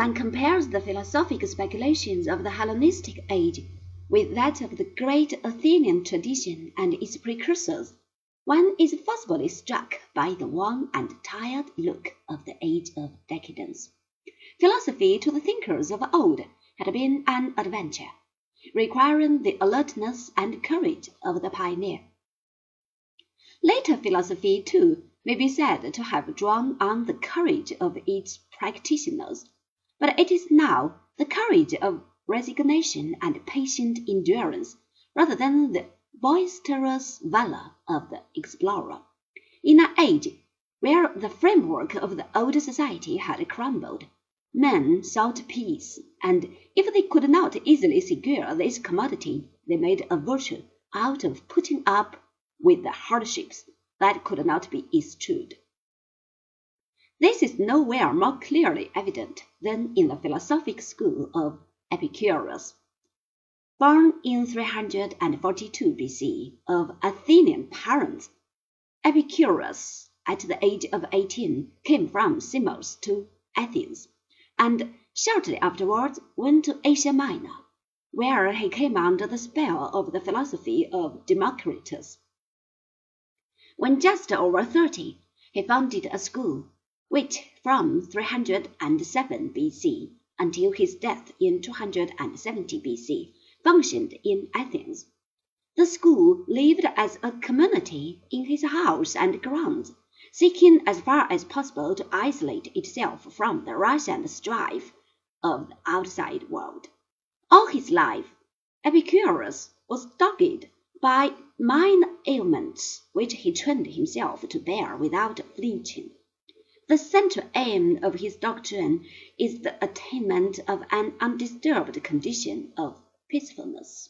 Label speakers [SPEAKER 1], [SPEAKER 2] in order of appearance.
[SPEAKER 1] one compares the philosophic speculations of the Hellenistic age with that of the great Athenian tradition and its precursors, one is forcibly struck by the worn and tired look of the age of decadence. Philosophy to the thinkers of old had been an adventure, requiring the alertness and courage of the pioneer. Later philosophy, too, may be said to have drawn on the courage of its practitioners, but it is now the courage of resignation and patient endurance rather than the boisterous valor of the explorer. In an age where the framework of the old society had crumbled, men sought peace, and if they could not easily secure this commodity, they made a virtue out of putting up with the hardships that could not be eschewed. This is nowhere more clearly evident than in the philosophic school of Epicurus. Born in 342 B.C. of Athenian parents, Epicurus, at the age of eighteen, came from Samos to Athens, and shortly afterwards went to Asia Minor, where he came under the spell of the philosophy of Democritus. When just over thirty, he founded a school, which from 307 B.C until his death in 270 BC, functioned in Athens. The school lived as a community in his house and grounds, seeking as far as possible to isolate itself from the rush and strife of the outside world. All his life, Epicurus was dogged by mind ailments which he trained himself to bear without flinching. The central aim of his doctrine is the attainment of an undisturbed condition of peacefulness.